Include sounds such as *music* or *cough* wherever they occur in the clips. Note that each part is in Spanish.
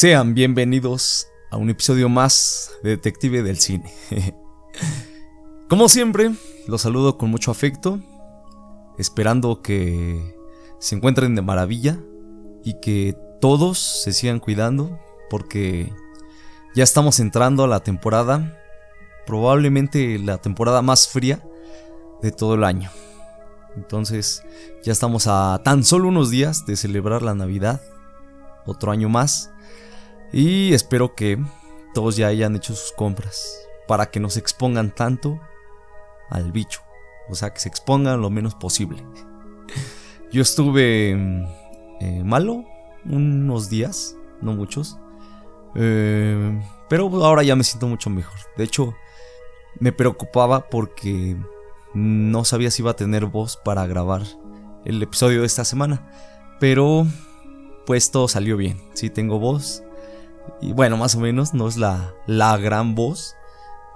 Sean bienvenidos a un episodio más de Detective del Cine. *laughs* Como siempre, los saludo con mucho afecto, esperando que se encuentren de maravilla y que todos se sigan cuidando, porque ya estamos entrando a la temporada, probablemente la temporada más fría de todo el año. Entonces, ya estamos a tan solo unos días de celebrar la Navidad, otro año más. Y espero que todos ya hayan hecho sus compras para que no se expongan tanto al bicho. O sea, que se expongan lo menos posible. *laughs* Yo estuve eh, malo unos días, no muchos. Eh, pero ahora ya me siento mucho mejor. De hecho, me preocupaba porque no sabía si iba a tener voz para grabar el episodio de esta semana. Pero pues todo salió bien. Sí tengo voz. Y bueno, más o menos, no es la, la gran voz,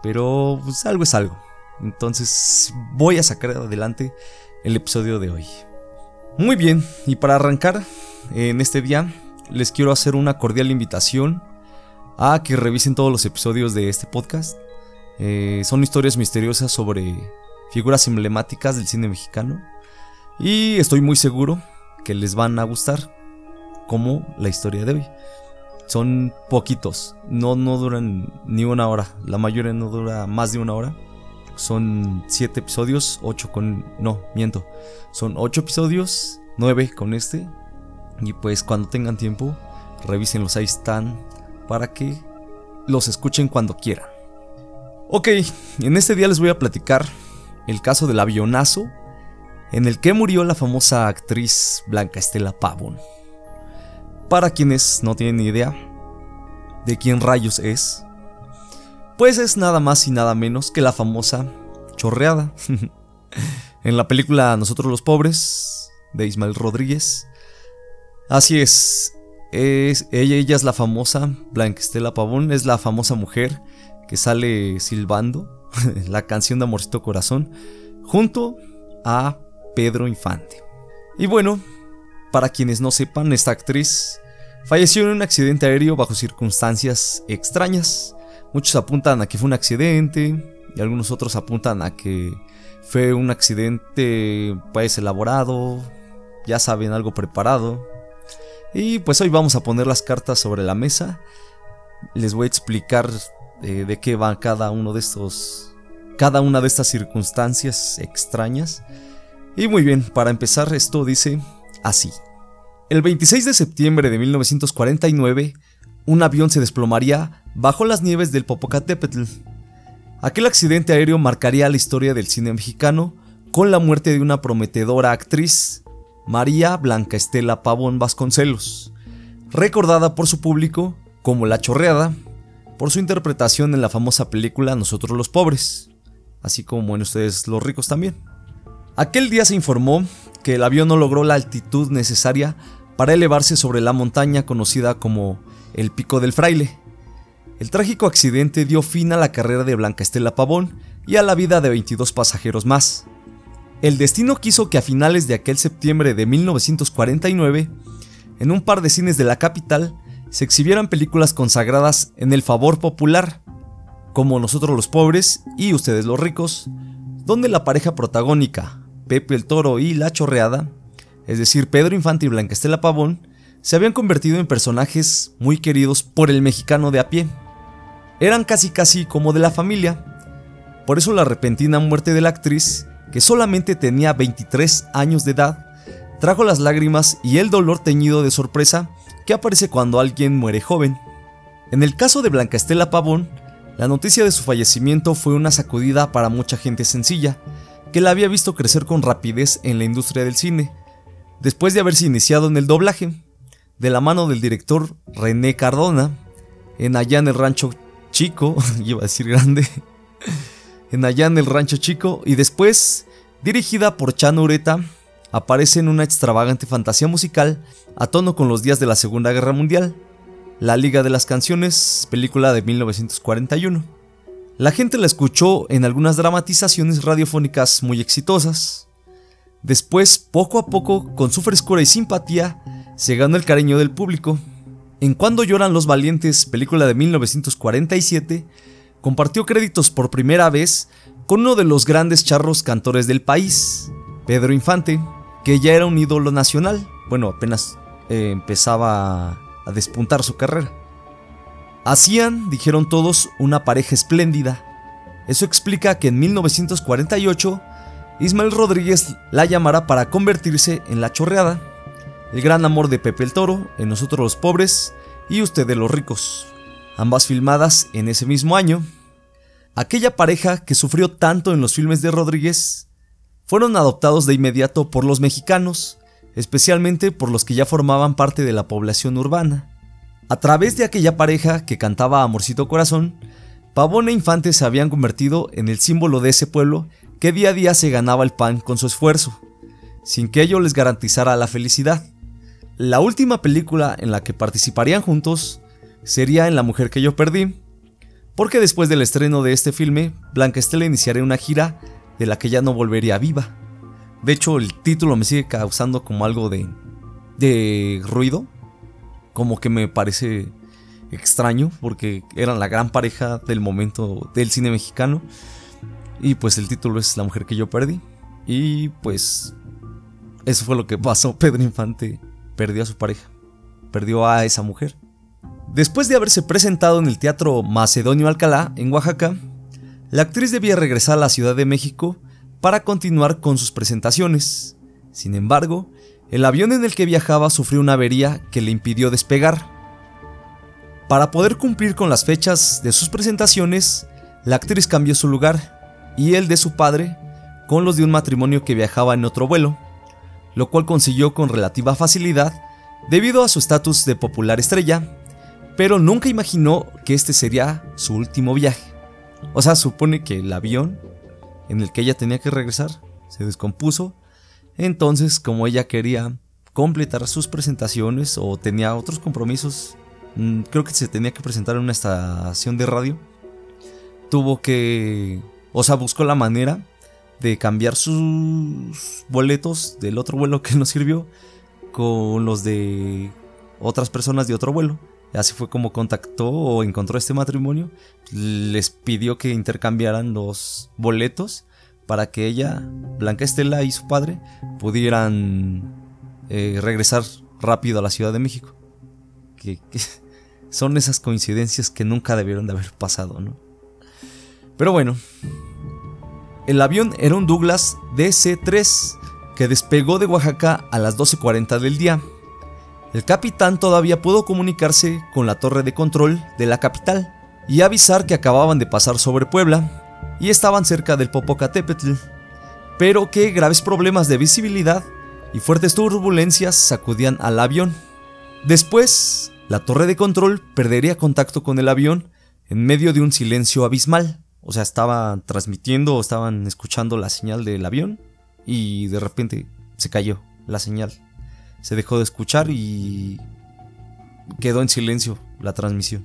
pero pues algo es algo. Entonces voy a sacar adelante el episodio de hoy. Muy bien, y para arrancar en este día, les quiero hacer una cordial invitación a que revisen todos los episodios de este podcast. Eh, son historias misteriosas sobre figuras emblemáticas del cine mexicano. Y estoy muy seguro que les van a gustar, como la historia de hoy. Son poquitos, no, no duran ni una hora, la mayoría no dura más de una hora. Son siete episodios, ocho con... No, miento. Son ocho episodios, nueve con este. Y pues cuando tengan tiempo, revísenlos, ahí están, para que los escuchen cuando quieran. Ok, en este día les voy a platicar el caso del avionazo en el que murió la famosa actriz Blanca Estela Pavón. Para quienes no tienen ni idea de quién rayos es, pues es nada más y nada menos que la famosa chorreada. *laughs* en la película Nosotros los Pobres, de Ismael Rodríguez. Así es, es ella, ella es la famosa Blanca Estela Pavón, es la famosa mujer que sale silbando *laughs* la canción de Amorcito Corazón junto a Pedro Infante. Y bueno, para quienes no sepan, esta actriz Falleció en un accidente aéreo bajo circunstancias extrañas. Muchos apuntan a que fue un accidente y algunos otros apuntan a que fue un accidente pues elaborado, ya saben, algo preparado. Y pues hoy vamos a poner las cartas sobre la mesa. Les voy a explicar eh, de qué va cada uno de estos cada una de estas circunstancias extrañas. Y muy bien, para empezar esto dice así. El 26 de septiembre de 1949, un avión se desplomaría bajo las nieves del Popocatépetl. Aquel accidente aéreo marcaría la historia del cine mexicano con la muerte de una prometedora actriz, María Blanca Estela Pavón Vasconcelos, recordada por su público como La Chorreada, por su interpretación en la famosa película Nosotros los Pobres, así como en Ustedes los Ricos también. Aquel día se informó que el avión no logró la altitud necesaria para elevarse sobre la montaña conocida como el Pico del Fraile. El trágico accidente dio fin a la carrera de Blanca Estela Pavón y a la vida de 22 pasajeros más. El destino quiso que a finales de aquel septiembre de 1949, en un par de cines de la capital, se exhibieran películas consagradas en el favor popular, como Nosotros los pobres y Ustedes los ricos, donde la pareja protagónica, Pepe el Toro y La Chorreada, es decir, Pedro Infante y Blanca Estela Pavón, se habían convertido en personajes muy queridos por el mexicano de a pie. Eran casi casi como de la familia. Por eso la repentina muerte de la actriz, que solamente tenía 23 años de edad, trajo las lágrimas y el dolor teñido de sorpresa que aparece cuando alguien muere joven. En el caso de Blanca Estela Pavón, la noticia de su fallecimiento fue una sacudida para mucha gente sencilla, que la había visto crecer con rapidez en la industria del cine, después de haberse iniciado en el doblaje, de la mano del director René Cardona, en Allá en el Rancho Chico, *laughs* iba a decir grande, *laughs* en Allá en el Rancho Chico, y después, dirigida por Chano Ureta, aparece en una extravagante fantasía musical a tono con los días de la Segunda Guerra Mundial, La Liga de las Canciones, película de 1941. La gente la escuchó en algunas dramatizaciones radiofónicas muy exitosas, Después, poco a poco, con su frescura y simpatía, se ganó el cariño del público. En Cuando lloran los valientes, película de 1947, compartió créditos por primera vez con uno de los grandes charros cantores del país, Pedro Infante, que ya era un ídolo nacional. Bueno, apenas eh, empezaba a despuntar su carrera. Hacían, dijeron todos, una pareja espléndida. Eso explica que en 1948 Ismael Rodríguez la llamara para convertirse en La Chorreada, el gran amor de Pepe el Toro, en Nosotros los Pobres y Usted de los Ricos, ambas filmadas en ese mismo año. Aquella pareja que sufrió tanto en los filmes de Rodríguez fueron adoptados de inmediato por los mexicanos, especialmente por los que ya formaban parte de la población urbana. A través de aquella pareja que cantaba Amorcito Corazón, Pavón e Infante se habían convertido en el símbolo de ese pueblo que día a día se ganaba el pan con su esfuerzo, sin que ello les garantizara la felicidad. La última película en la que participarían juntos sería En La mujer que yo perdí, porque después del estreno de este filme, Blanca Estela iniciaría una gira de la que ya no volvería viva. De hecho, el título me sigue causando como algo de, de ruido, como que me parece extraño, porque eran la gran pareja del momento del cine mexicano. Y pues el título es La mujer que yo perdí. Y pues eso fue lo que pasó. *laughs* Pedro Infante perdió a su pareja. Perdió a esa mujer. Después de haberse presentado en el Teatro Macedonio Alcalá, en Oaxaca, la actriz debía regresar a la Ciudad de México para continuar con sus presentaciones. Sin embargo, el avión en el que viajaba sufrió una avería que le impidió despegar. Para poder cumplir con las fechas de sus presentaciones, la actriz cambió su lugar y el de su padre con los de un matrimonio que viajaba en otro vuelo, lo cual consiguió con relativa facilidad debido a su estatus de popular estrella, pero nunca imaginó que este sería su último viaje. O sea, supone que el avión en el que ella tenía que regresar se descompuso, entonces como ella quería completar sus presentaciones o tenía otros compromisos, mm, creo que se tenía que presentar en una estación de radio, tuvo que o sea, buscó la manera de cambiar sus boletos del otro vuelo que nos sirvió con los de otras personas de otro vuelo. Así fue como contactó o encontró este matrimonio. Les pidió que intercambiaran los boletos para que ella, Blanca Estela y su padre pudieran eh, regresar rápido a la Ciudad de México. que *laughs* son esas coincidencias que nunca debieron de haber pasado, ¿no? Pero bueno, el avión era un Douglas DC-3 que despegó de Oaxaca a las 12.40 del día. El capitán todavía pudo comunicarse con la torre de control de la capital y avisar que acababan de pasar sobre Puebla y estaban cerca del Popocatépetl, pero que graves problemas de visibilidad y fuertes turbulencias sacudían al avión. Después, la torre de control perdería contacto con el avión en medio de un silencio abismal. O sea, estaban transmitiendo o estaban escuchando la señal del avión y de repente se cayó la señal. Se dejó de escuchar y quedó en silencio la transmisión.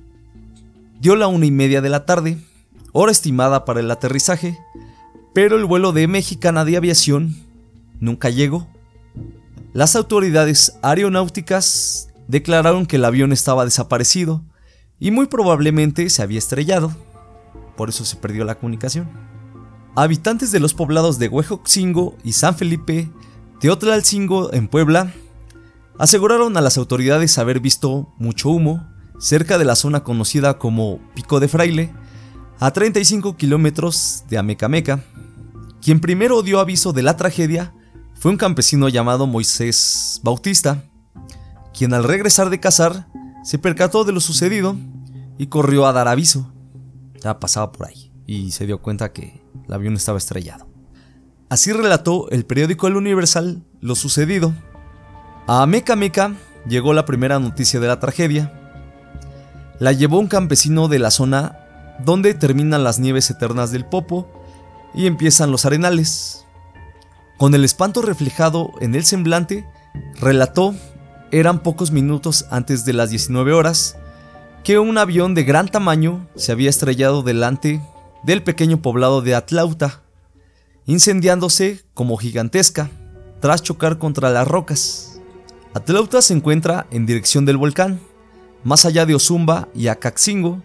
Dio la una y media de la tarde, hora estimada para el aterrizaje, pero el vuelo de Mexicana de Aviación nunca llegó. Las autoridades aeronáuticas declararon que el avión estaba desaparecido y muy probablemente se había estrellado por eso se perdió la comunicación. Habitantes de los poblados de Huejoxingo y San Felipe, Teotlalcingo en Puebla, aseguraron a las autoridades haber visto mucho humo cerca de la zona conocida como Pico de Fraile, a 35 kilómetros de Amecameca. Quien primero dio aviso de la tragedia fue un campesino llamado Moisés Bautista, quien al regresar de cazar se percató de lo sucedido y corrió a dar aviso. Ya pasaba por ahí y se dio cuenta que el avión estaba estrellado. Así relató el periódico El Universal lo sucedido. A Meca Meca llegó la primera noticia de la tragedia. La llevó un campesino de la zona donde terminan las nieves eternas del Popo y empiezan los arenales. Con el espanto reflejado en el semblante, relató, eran pocos minutos antes de las 19 horas, que un avión de gran tamaño se había estrellado delante del pequeño poblado de Atlauta, incendiándose como gigantesca tras chocar contra las rocas. Atlauta se encuentra en dirección del volcán, Más allá de Ozumba y Acaxingo,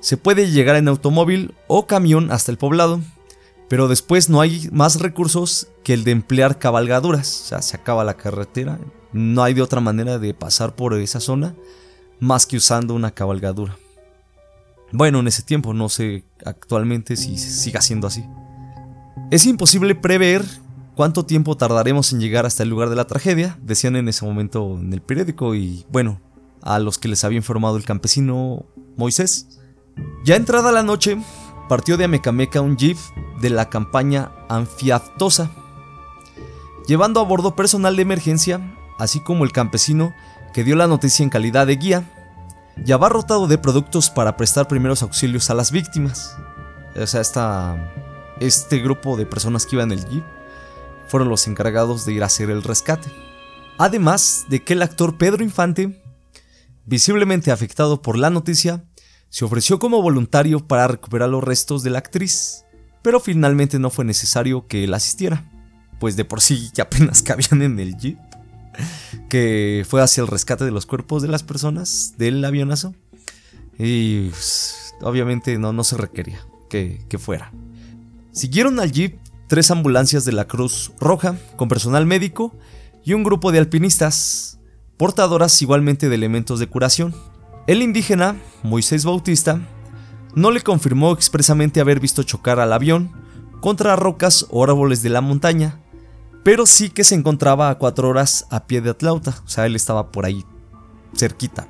se puede llegar en automóvil o camión hasta el poblado, pero después no hay más recursos que el de emplear cabalgaduras, o sea, se acaba la carretera, no hay de otra manera de pasar por esa zona más que usando una cabalgadura. Bueno, en ese tiempo, no sé actualmente si siga siendo así. Es imposible prever cuánto tiempo tardaremos en llegar hasta el lugar de la tragedia, decían en ese momento en el periódico y bueno, a los que les había informado el campesino Moisés. Ya entrada la noche, partió de Amecameca un jeep de la campaña Anfiatosa, llevando a bordo personal de emergencia, así como el campesino que dio la noticia en calidad de guía, y abarrotado de productos para prestar primeros auxilios a las víctimas. O sea, esta, este grupo de personas que iban en el jeep fueron los encargados de ir a hacer el rescate. Además de que el actor Pedro Infante, visiblemente afectado por la noticia, se ofreció como voluntario para recuperar los restos de la actriz, pero finalmente no fue necesario que él asistiera, pues de por sí ya apenas *laughs* cabían en el jeep *laughs* que fue hacia el rescate de los cuerpos de las personas del avionazo. Y pues, obviamente no, no se requería que, que fuera. Siguieron al jeep tres ambulancias de la Cruz Roja con personal médico y un grupo de alpinistas, portadoras igualmente de elementos de curación. El indígena, Moisés Bautista, no le confirmó expresamente haber visto chocar al avión contra rocas o árboles de la montaña, pero sí que se encontraba a cuatro horas a pie de Atlauta, o sea, él estaba por ahí, cerquita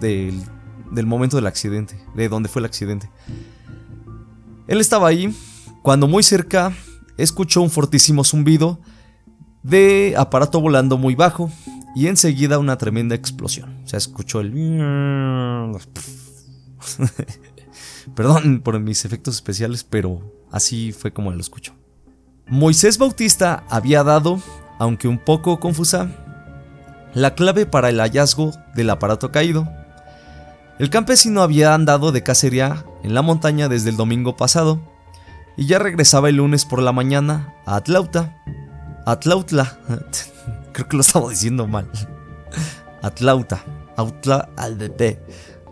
del, del momento del accidente, de donde fue el accidente. Él estaba ahí cuando muy cerca escuchó un fortísimo zumbido de aparato volando muy bajo y enseguida una tremenda explosión. O sea, escuchó el... *laughs* Perdón por mis efectos especiales, pero así fue como lo escuchó. Moisés Bautista había dado, aunque un poco confusa, la clave para el hallazgo del aparato caído. El campesino había andado de cacería en la montaña desde el domingo pasado y ya regresaba el lunes por la mañana a Atlauta. Atlautla, *laughs* creo que lo estaba diciendo mal. *laughs* Atlauta, Autla,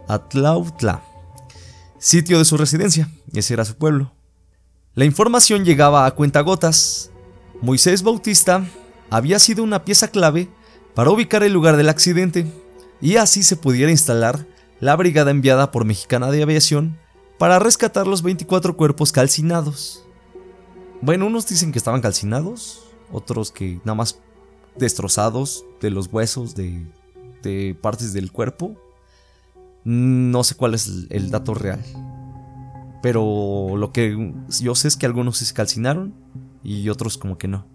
Atlautla, sitio de su residencia, ese era su pueblo. La información llegaba a cuentagotas. Moisés Bautista había sido una pieza clave para ubicar el lugar del accidente y así se pudiera instalar la brigada enviada por Mexicana de Aviación para rescatar los 24 cuerpos calcinados. Bueno, unos dicen que estaban calcinados, otros que nada más destrozados de los huesos, de, de partes del cuerpo. No sé cuál es el dato real. Pero lo que yo sé es que algunos se calcinaron y otros como que no.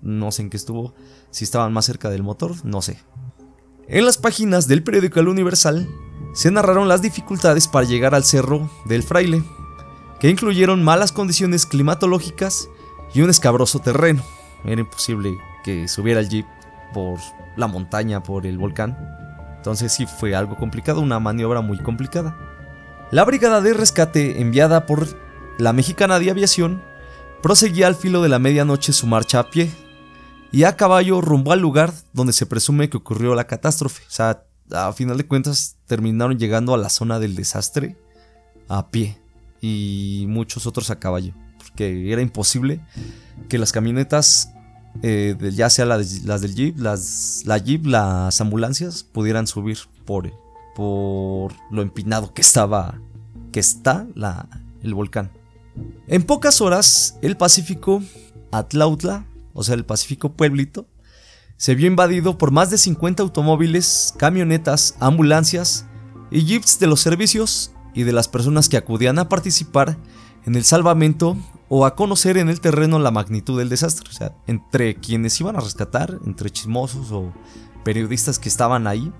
No sé en qué estuvo, si estaban más cerca del motor, no sé. En las páginas del periódico El Universal se narraron las dificultades para llegar al cerro del fraile, que incluyeron malas condiciones climatológicas y un escabroso terreno. Era imposible que subiera el jeep por la montaña, por el volcán. Entonces sí fue algo complicado, una maniobra muy complicada. La brigada de rescate enviada por la mexicana de aviación proseguía al filo de la medianoche su marcha a pie y a caballo rumbo al lugar donde se presume que ocurrió la catástrofe. O sea, a final de cuentas terminaron llegando a la zona del desastre a pie y muchos otros a caballo, porque era imposible que las camionetas, eh, ya sea las, del Jeep, las, la Jeep, las ambulancias, pudieran subir por por lo empinado que estaba, que está el volcán. En pocas horas, el Pacífico Atlautla, o sea, el Pacífico Pueblito, se vio invadido por más de 50 automóviles, camionetas, ambulancias y jeeps de los servicios y de las personas que acudían a participar en el salvamento o a conocer en el terreno la magnitud del desastre. O sea, entre quienes iban a rescatar, entre chismosos o periodistas que estaban ahí,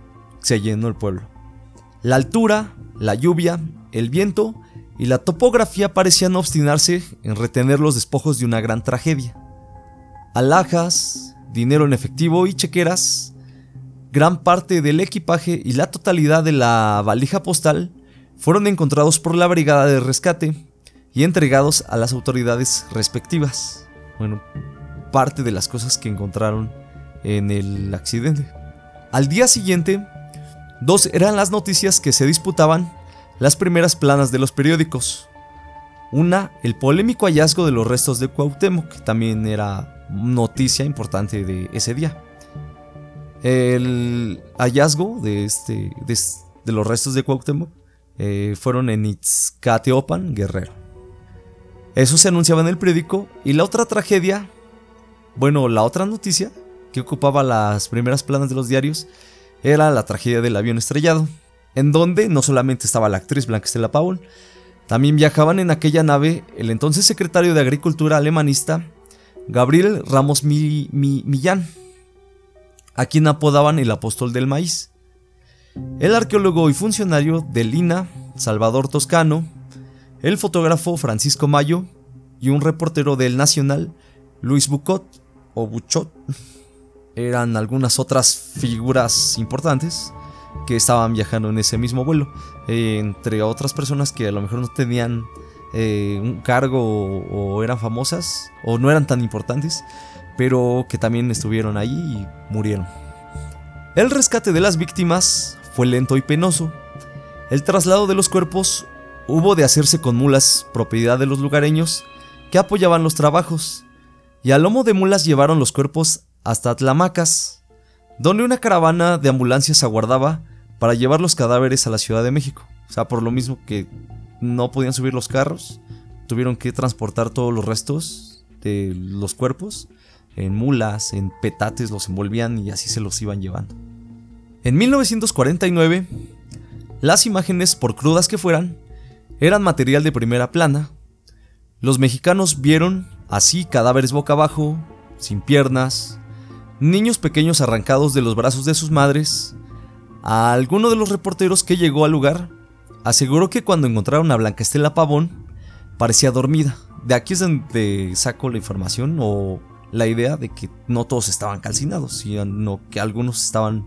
se llenó el pueblo. La altura, la lluvia, el viento y la topografía parecían obstinarse en retener los despojos de una gran tragedia. Alhajas, dinero en efectivo y chequeras, gran parte del equipaje y la totalidad de la valija postal fueron encontrados por la brigada de rescate y entregados a las autoridades respectivas. Bueno, parte de las cosas que encontraron en el accidente. Al día siguiente, Dos eran las noticias que se disputaban las primeras planas de los periódicos. Una, el polémico hallazgo de los restos de Cuauhtémoc, que también era noticia importante de ese día. El hallazgo de, este, de, los restos de Cuauhtémoc eh, fueron en Itzcateopan, Guerrero. Eso se anunciaba en el periódico. Y la otra tragedia, bueno, la otra noticia que ocupaba las primeras planas de los diarios era la tragedia del avión estrellado, en donde no solamente estaba la actriz Blanca Estela Paul, también viajaban en aquella nave el entonces secretario de Agricultura alemanista Gabriel Ramos Millán, a quien apodaban el apóstol del maíz. El arqueólogo y funcionario del INA, Salvador Toscano, el fotógrafo Francisco Mayo y un reportero del Nacional, Luis Bucot o Buchot, eran algunas otras figuras importantes que estaban viajando en ese mismo vuelo, entre otras personas que a lo mejor no tenían eh, un cargo o, eran famosas o no eran tan importantes, pero que también estuvieron ahí y murieron. El rescate de las víctimas fue lento y penoso. El traslado de los cuerpos hubo de hacerse con mulas, propiedad de los lugareños, que apoyaban los trabajos, y a lomo de mulas llevaron los cuerpos hasta Tlamacas, donde una caravana de ambulancias aguardaba para llevar los cadáveres a la Ciudad de México. O sea, por lo mismo que no podían subir los carros, tuvieron que transportar todos los restos de los cuerpos en mulas, en petates, los envolvían y así se los iban llevando. En 1949, las imágenes, por crudas que fueran, eran material de primera plana. Los mexicanos vieron así cadáveres boca abajo, sin piernas, niños pequeños arrancados de los brazos de sus madres. A alguno de los reporteros que llegó al lugar aseguró que cuando encontraron a Blanca Estela Pavón parecía dormida. De aquí es donde saco la información o la idea de que no todos estaban calcinados, sino que algunos estaban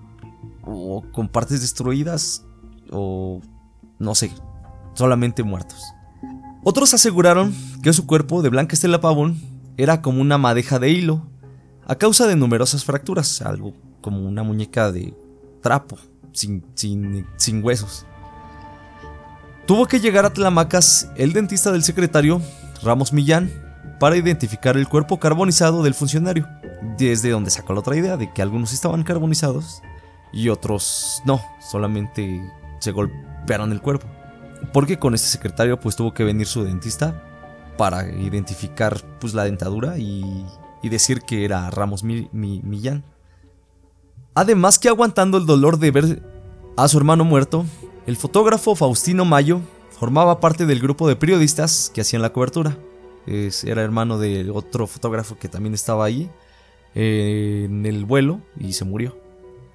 o con partes destruidas o no sé, solamente muertos. Otros aseguraron que su cuerpo de Blanca Estela Pavón era como una madeja de hilo a causa de numerosas fracturas, algo como una muñeca de trapo, sin, huesos. Tuvo que llegar a Tlamacas el dentista del secretario, Ramos Millán, para identificar el cuerpo carbonizado del funcionario, desde donde sacó la otra idea de que algunos estaban carbonizados y otros no, solamente se golpearon el cuerpo. Porque con este secretario pues tuvo que venir su dentista para identificar pues la dentadura y y decir que era Ramos Millán. Además que aguantando el dolor de ver a su hermano muerto, el fotógrafo Faustino Mayo formaba parte del grupo de periodistas que hacían la cobertura. era hermano de otro fotógrafo que también estaba ahí eh, en el vuelo y se murió.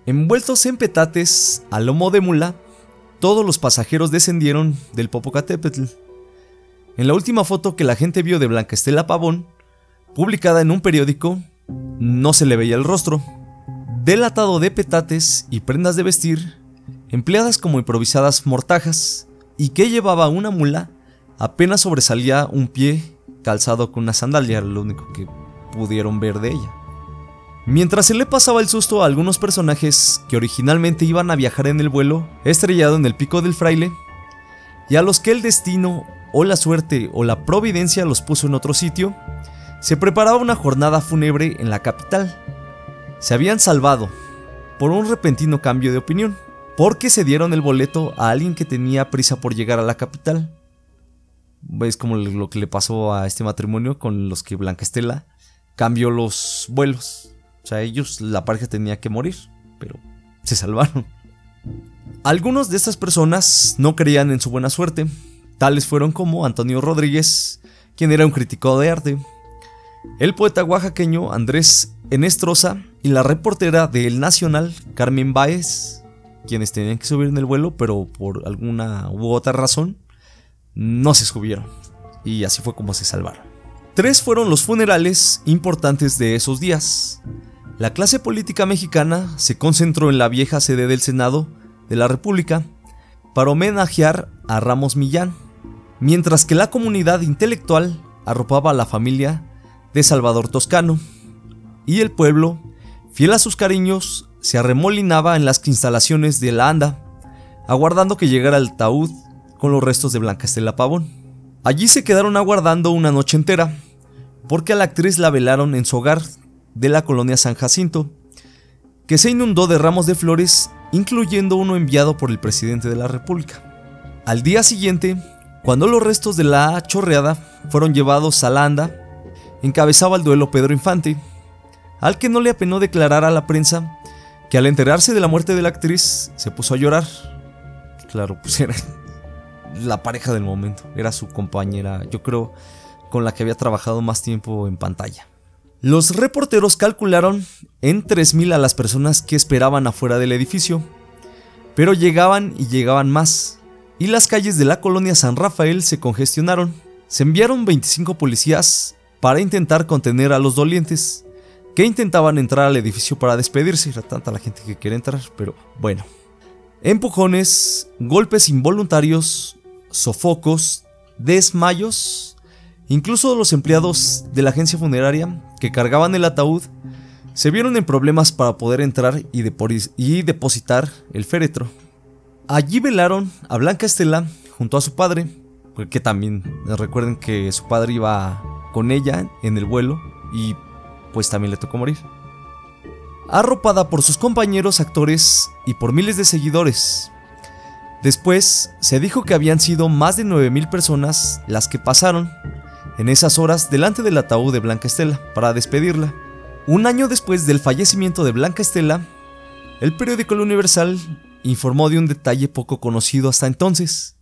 Envueltos en petates a lomo de mula, todos los pasajeros descendieron del Popocatépetl. En la última foto que la gente vio de Blanca Estela Pavón, publicada en un periódico, no se le veía el rostro. Delatado de petates y prendas de vestir, empleadas como improvisadas mortajas, y que llevaba una mula, apenas sobresalía un pie calzado con una sandalia, lo único que pudieron ver de ella. Mientras se le pasaba el susto a algunos personajes que originalmente iban a viajar en el vuelo estrellado en el pico del fraile, y a los que el destino o la suerte o la providencia los puso en otro sitio, se preparaba una jornada fúnebre en la capital. Se habían salvado por un repentino cambio de opinión, porque se dieron el boleto a alguien que tenía prisa por llegar a la capital. Es como lo que le pasó a este matrimonio con los que Blanca Estela cambió los vuelos. O sea, ellos, la pareja tenía que morir, pero se salvaron. Algunos de estas personas no creían en su buena suerte. Tales fueron como Antonio Rodríguez, quien era un crítico de arte, el poeta oaxaqueño Andrés Enestrosa y la reportera de El Nacional, Carmen Báez, quienes tenían que subir en el vuelo, pero por alguna u otra razón no se subieron. Y así fue como se salvaron. Tres fueron los funerales importantes de esos días. La clase política mexicana se concentró en la vieja sede del Senado de la República para homenajear a Ramos Millán, mientras que la comunidad intelectual arropaba a la familia de Salvador Toscano, y el pueblo, fiel a sus cariños, se arremolinaba en las instalaciones de la ANDA, aguardando que llegara el taúd con los restos de Blanca Estela Pavón. Allí se quedaron aguardando una noche entera, porque a la actriz la velaron en su hogar de la colonia San Jacinto, que se inundó de ramos de flores, incluyendo uno enviado por el presidente de la República. Al día siguiente, cuando los restos de la chorreada fueron llevados a la anda, encabezaba el duelo Pedro Infante, al que no le apenó declarar a la prensa que al enterarse de la muerte de la actriz se puso a llorar. Claro, pues *laughs* era la pareja del momento, era su compañera, yo creo, con la que había trabajado más tiempo en pantalla. Los reporteros calcularon en 3.000 a las personas que esperaban afuera del edificio, pero llegaban y llegaban más, y las calles de la colonia San Rafael se congestionaron. Se enviaron 25 policías para intentar contener a los dolientes, que intentaban entrar al edificio para despedirse, era tanta la gente que quería entrar, pero bueno. Empujones, golpes involuntarios, sofocos, desmayos, incluso los empleados de la agencia funeraria que cargaban el ataúd se vieron en problemas para poder entrar y, depositar el féretro. Allí velaron a Blanca Estela junto a su padre, que también recuerden que su padre iba con ella en el vuelo y pues también le tocó morir. Arropada por sus compañeros actores y por miles de seguidores. Después se dijo que habían sido más de 9.000 personas las que pasaron en esas horas delante del ataúd de Blanca Estela para despedirla. Un año después del fallecimiento de Blanca Estela, el periódico El Universal informó de un detalle poco conocido hasta entonces.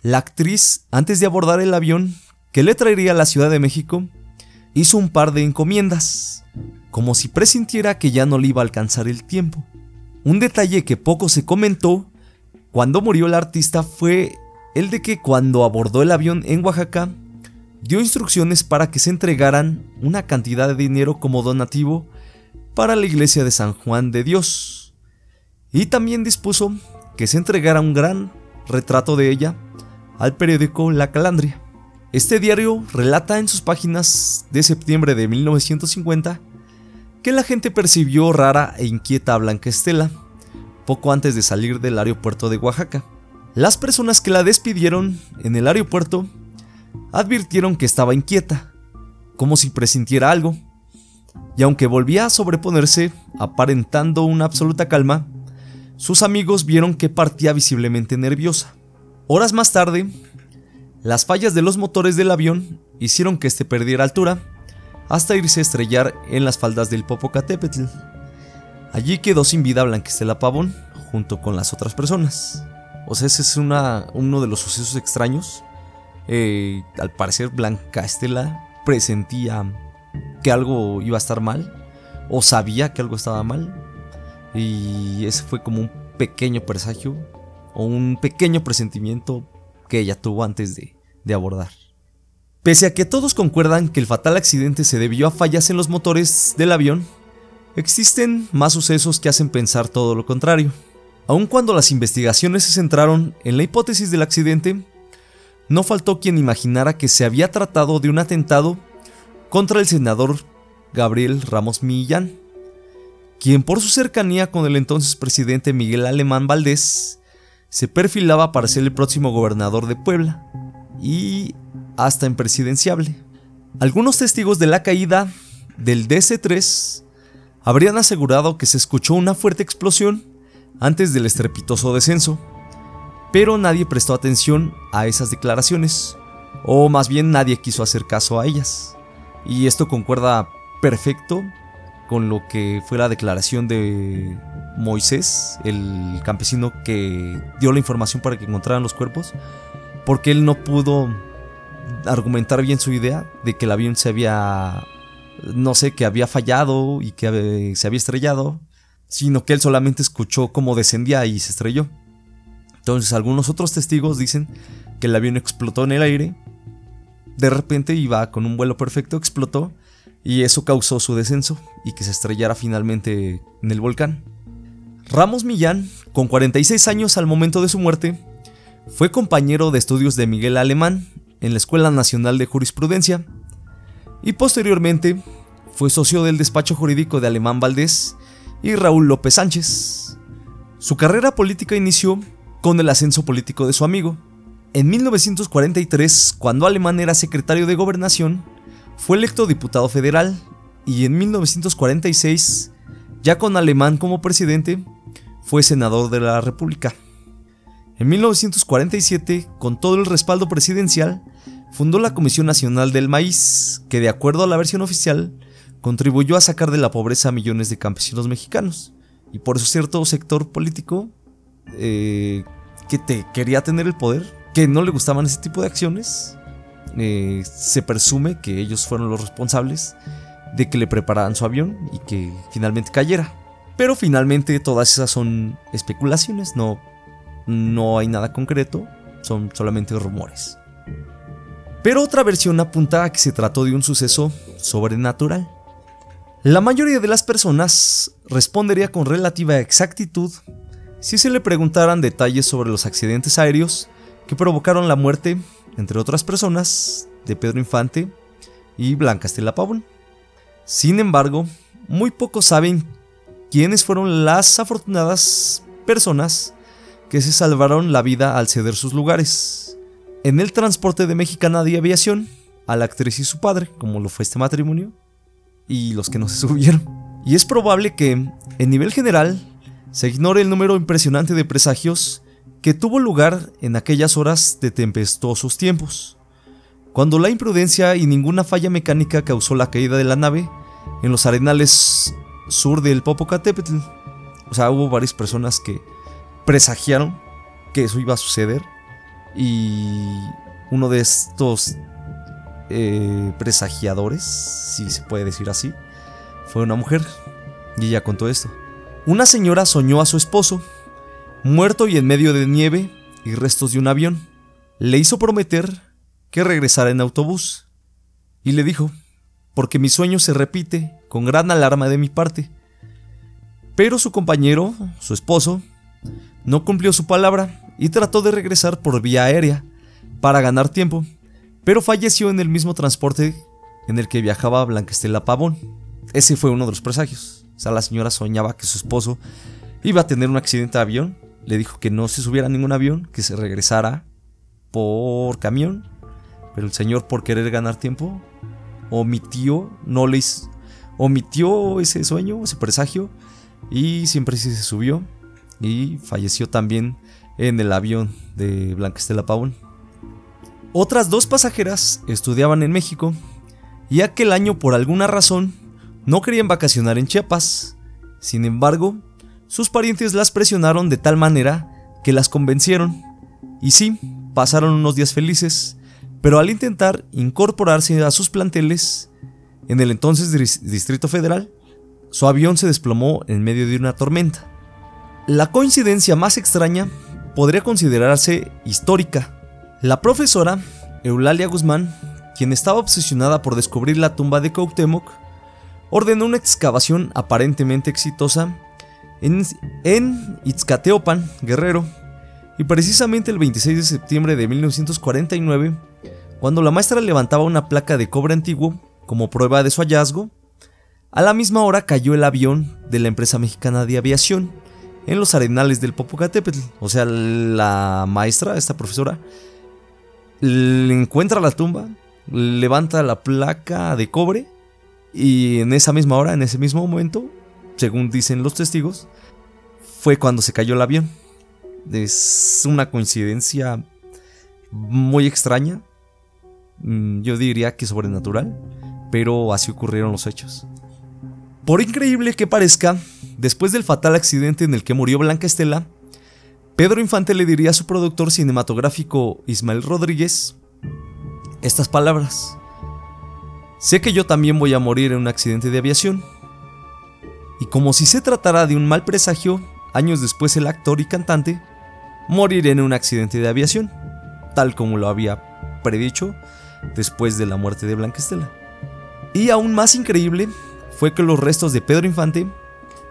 La actriz, antes de abordar el avión que le traería a la Ciudad de México, hizo un par de encomiendas, como si presintiera que ya no le iba a alcanzar el tiempo. Un detalle que poco se comentó cuando murió el artista fue el de que cuando abordó el avión en Oaxaca, dio instrucciones para que se entregaran una cantidad de dinero como donativo para la iglesia de San Juan de Dios. Y también dispuso que se entregara un gran retrato de ella al periódico La Calandria. Este diario relata en sus páginas de septiembre de 1950 que la gente percibió rara e inquieta a Blanca Estela poco antes de salir del aeropuerto de Oaxaca. Las personas que la despidieron en el aeropuerto advirtieron que estaba inquieta, como si presintiera algo, y aunque volvía a sobreponerse, aparentando una absoluta calma, sus amigos vieron que partía visiblemente nerviosa. Horas más tarde, las fallas de los motores del avión hicieron que éste perdiera altura hasta irse a estrellar en las faldas del Popocatépetl. Allí quedó sin vida Blanquistela Pavón junto con las otras personas. O sea, ese es una, uno de los sucesos extraños. Eh, al parecer Blanca Estela presentía que algo iba a estar mal o sabía que algo estaba mal y ese fue como un pequeño presagio o un pequeño presentimiento que ella tuvo antes de, de abordar. Pese a que todos concuerdan que el fatal accidente se debió a fallas en los motores del avión, Existen más sucesos que hacen pensar todo lo contrario. Aun cuando las investigaciones se centraron en la hipótesis del accidente, no faltó quien imaginara que se había tratado de un atentado contra el senador Gabriel Ramos Millán, quien por su cercanía con el entonces presidente Miguel Alemán Valdés se perfilaba para ser el próximo gobernador de Puebla y hasta en presidenciable. Algunos testigos de la caída del DC-3 habrían asegurado que se escuchó una fuerte explosión antes del estrepitoso descenso, pero nadie prestó atención a esas declaraciones, o más bien nadie quiso hacer caso a ellas. Y esto concuerda perfecto con lo que fue la declaración de Moisés, el campesino que dio la información para que encontraran los cuerpos, porque él no pudo argumentar bien su idea de que el avión se había no sé, que había fallado y que se había estrellado, sino que él solamente escuchó cómo descendía y se estrelló. Entonces algunos otros testigos dicen que el avión explotó en el aire, de repente iba con un vuelo perfecto, explotó y eso causó su descenso y que se estrellara finalmente en el volcán. Ramos Millán, con 46 años al momento de su muerte, fue compañero de estudios de Miguel Alemán en la Escuela Nacional de Jurisprudencia y posteriormente fue socio del despacho jurídico de Alemán Valdés y Raúl López Sánchez. Su carrera política inició con el ascenso político de su amigo. En 1943, cuando Alemán era secretario de gobernación, fue electo diputado federal y en 1946, ya con Alemán como presidente, fue senador de la República. En 1947, con todo el respaldo presidencial, fundó la Comisión Nacional del Maíz, que de acuerdo a la versión oficial, contribuyó a sacar de la pobreza a millones de campesinos mexicanos. Y por eso cierto sector político eh, que te quería tener el poder, que no le gustaban ese tipo de acciones, eh, se presume que ellos fueron los responsables de que le prepararan su avión y que finalmente cayera. Pero finalmente todas esas son especulaciones, no, no hay nada concreto, son solamente rumores. Pero otra versión apunta a que se trató de un suceso sobrenatural. La mayoría de las personas respondería con relativa exactitud si se le preguntaran detalles sobre los accidentes aéreos que provocaron la muerte, entre otras personas, de Pedro Infante y Blanca Estela Pavón. Sin embargo, muy pocos saben quiénes fueron las afortunadas personas que se salvaron la vida al ceder sus lugares. En el transporte de Mexicana de Aviación, a la actriz y su padre, como lo fue este matrimonio, y los que no se subieron. Y es probable que, en nivel general, se ignore el número impresionante de presagios que tuvo lugar en aquellas horas de tempestuosos tiempos, cuando la imprudencia y ninguna falla mecánica causó la caída de la nave en los arenales sur del Popocatépetl. O sea, hubo varias personas que presagiaron que eso iba a suceder y uno de estos eh, presagiadores, si se puede decir así, fue una mujer. Y ella contó esto. Una señora soñó a su esposo, muerto y en medio de nieve y restos de un avión. Le hizo prometer que regresara en autobús. Y le dijo, porque mi sueño se repite con gran alarma de mi parte. Pero su compañero, su esposo, no cumplió su palabra y trató de regresar por vía aérea para ganar tiempo pero falleció en el mismo transporte en el que viajaba Blanquestela Pavón. Ese fue uno de los presagios. O sea, la señora soñaba que su esposo iba a tener un accidente de avión. Le dijo que no se subiera a ningún avión, que se regresara por camión. Pero el señor, por querer ganar tiempo, omitió, no le omitió ese sueño, ese presagio, y siempre se subió. Y falleció también en el avión de Blanquestela Pavón. Otras dos pasajeras estudiaban en México y aquel año por alguna razón no querían vacacionar en Chiapas. Sin embargo, sus parientes las presionaron de tal manera que las convencieron. Y sí, pasaron unos días felices, pero al intentar incorporarse a sus planteles, en el entonces Distrito Federal, su avión se desplomó en medio de una tormenta. La coincidencia más extraña podría considerarse histórica, la profesora, Eulalia Guzmán, quien estaba obsesionada por descubrir la tumba de Cuauhtémoc, ordenó una excavación aparentemente exitosa en, en Itzcateopan, Guerrero, y precisamente el 26 de septiembre de 1949, cuando la maestra levantaba una placa de cobre antiguo como prueba de su hallazgo, a la misma hora cayó el avión de la empresa mexicana de aviación en los arenales del Popocatépetl. O sea, la maestra, esta profesora, le encuentra la tumba, levanta la placa de cobre y en esa misma hora, en ese mismo momento, según dicen los testigos, fue cuando se cayó el avión. Es una coincidencia muy extraña, mm, yo diría que sobrenatural, pero así ocurrieron los hechos. Por increíble que parezca, después del fatal accidente en el que murió Blanca Estela, Pedro Infante le diría a su productor cinematográfico Ismael Rodríguez estas palabras. Sé que yo también voy a morir en un accidente de aviación. Y como si se tratara de un mal presagio, años después el actor y cantante morirá en un accidente de aviación, tal como lo había predicho después de la muerte de Blanquestela. Y aún más increíble fue que los restos de Pedro Infante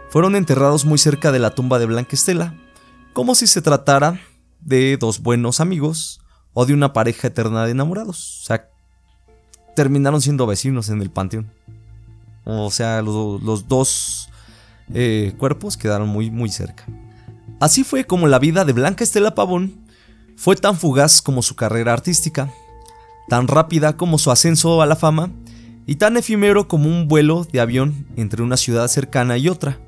fueron enterrados muy cerca de la tumba de Blanquestela, como si se tratara de dos buenos amigos o de una pareja eterna de enamorados. O sea, terminaron siendo vecinos en el panteón. O sea, los, dos eh, cuerpos quedaron muy, muy cerca. Así fue como la vida de Blanca Estela Pavón fue tan fugaz como su carrera artística, tan rápida como su ascenso a la fama y tan efímero como un vuelo de avión entre una ciudad cercana y otra.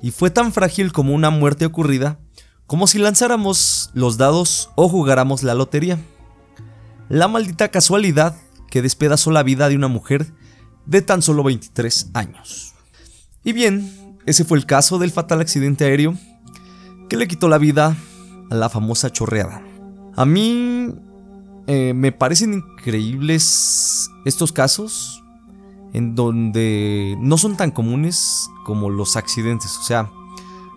Y fue tan frágil como una muerte ocurrida, como si lanzáramos los dados o jugáramos la lotería. La maldita casualidad que despedazó la vida de una mujer de tan solo 23 años. Y bien, ese fue el caso del fatal accidente aéreo que le quitó la vida a la famosa chorreada. A mí eh, me parecen increíbles estos casos en donde no son tan comunes como los accidentes. O sea,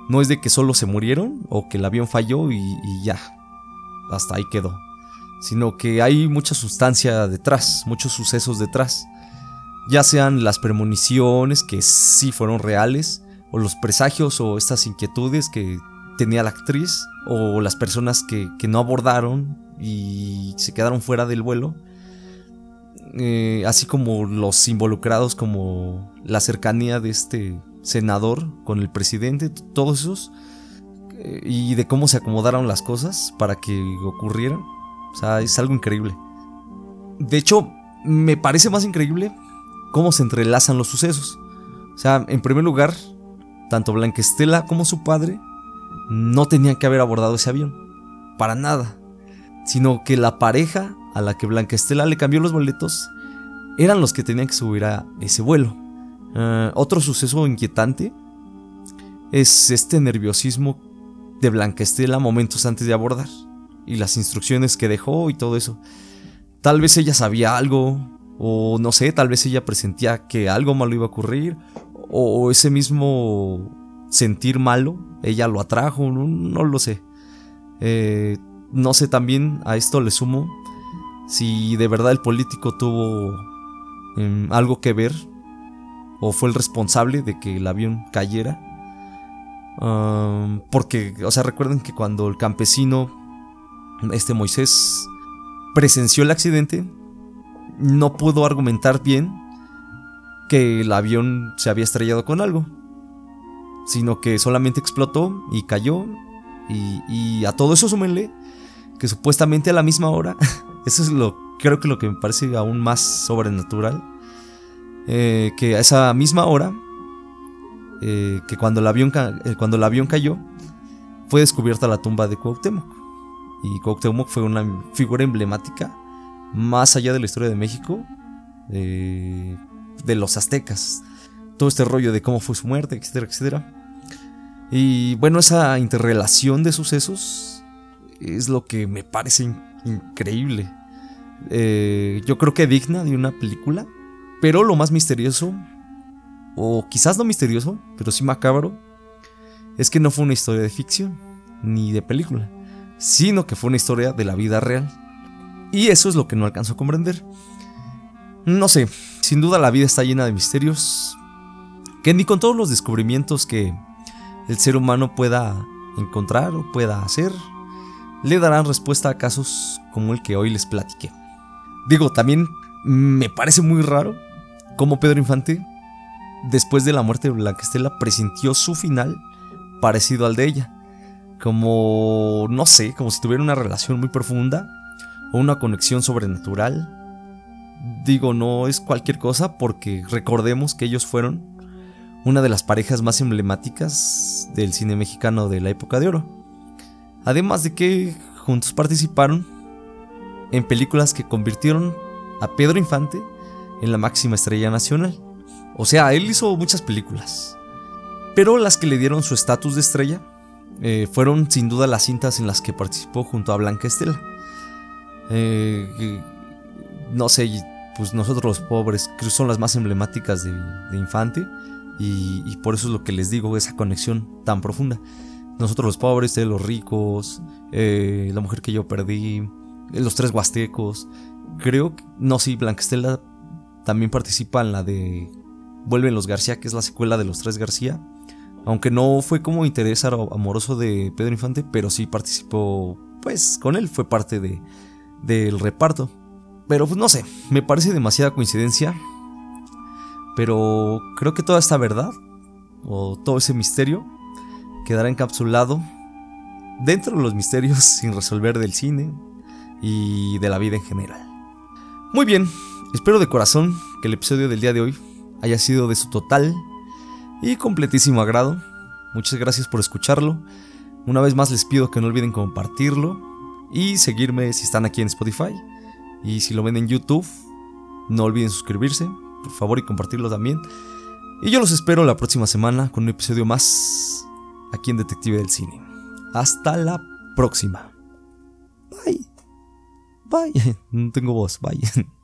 no es de que solo se murieron o que el avión falló y, y ya. Hasta ahí quedó. Sino que hay mucha sustancia detrás, muchos sucesos detrás. Ya sean las premoniciones que sí fueron reales, o los presagios o estas inquietudes que tenía la actriz o las personas que, no abordaron y se quedaron fuera del vuelo. Eh, así como los involucrados como la cercanía de este senador con el presidente, todos esos, eh, y de cómo se acomodaron las cosas para que ocurrieran. O sea, es algo increíble. De hecho, me parece más increíble cómo se entrelazan los sucesos. O sea, en primer lugar, tanto Blanquestela como su padre no tenían que haber abordado ese avión. Para nada. Sino que la pareja a la que Blanquestela le cambió los boletos eran los que tenían que subir a ese vuelo. Eh, otro suceso inquietante es este nerviosismo de Blanquestela momentos antes de abordar y las instrucciones que dejó y todo eso. Tal vez ella sabía algo, o no sé, tal vez ella presentía que algo malo iba a ocurrir, o ese mismo sentir malo, ella lo atrajo, no, lo sé. Eh, no sé también, a esto le sumo, si de verdad el político tuvo em, algo que ver o fue el responsable de que el avión cayera. porque, o sea, recuerden que cuando el campesino, este Moisés, presenció el accidente, no pudo argumentar bien que el avión se había estrellado con algo, sino que solamente explotó y cayó. Y, a todo eso súmenle que supuestamente a la misma hora, *laughs* eso es lo creo que lo que me parece aún más sobrenatural, eh, que a esa misma hora, eh, que cuando el, avión eh, cuando el avión cayó, fue descubierta la tumba de Cuauhtémoc. Y Cuauhtémoc fue una figura emblemática más allá de la historia de México, de los aztecas. Todo este rollo de cómo fue su muerte, etcétera, etcétera. Y bueno, esa interrelación de sucesos es lo que me parece increíble. Eh, yo creo que digna de una película. Pero lo más misterioso, o quizás no misterioso, pero sí macabro, es que no fue una historia de ficción, ni de película, sino que fue una historia de la vida real. Y eso es lo que no alcanzo a comprender. No sé, sin duda la vida está llena de misterios que ni con todos los descubrimientos que el ser humano pueda encontrar o pueda hacer, le darán respuesta a casos como el que hoy les platiqué. Digo, también me parece muy raro cómo Pedro Infante, después de la muerte de Blanquestela, presintió su final parecido al de ella. Como, no sé, como si tuviera una relación muy profunda o una conexión sobrenatural digo, no es cualquier cosa porque recordemos que ellos fueron una de las parejas más emblemáticas del cine mexicano de la época de oro. Además de que juntos participaron en películas que convirtieron a Pedro Infante en la máxima estrella nacional. O sea, él hizo muchas películas. Pero las que le dieron su estatus de estrella eh, fueron sin duda las cintas en las que participó junto a Blanca Estela. Eh, no sé, pues nosotros los pobres, son las más emblemáticas de, Infante. Y, por eso es lo que les digo, esa conexión tan profunda. Nosotros los pobres, de los ricos, eh, la mujer que yo perdí, eh, los tres huastecos. Creo que, no, sí, Blanquestela también participa en la de Vuelven los García, que es la secuela de los tres García. Aunque no fue como interés amoroso de Pedro Infante, pero sí participó, pues con él fue parte de, del reparto. Pero pues no sé, me parece demasiada coincidencia. Pero creo que toda esta verdad, o todo ese misterio, quedará encapsulado dentro de los misterios *laughs* sin resolver del cine y de la vida en general. Muy bien, espero de corazón que el episodio del día de hoy haya sido de su total y completísimo agrado. Muchas gracias por escucharlo. Una vez más les pido que no olviden compartirlo y seguirme si están aquí en Spotify. Y si lo ven en YouTube, no olviden suscribirse, por favor, y compartirlo también. Y yo los espero la próxima semana con un episodio más aquí en Detective del Cine. Hasta la próxima. Bye. Bye. *laughs* No tengo voz. Bye. *laughs*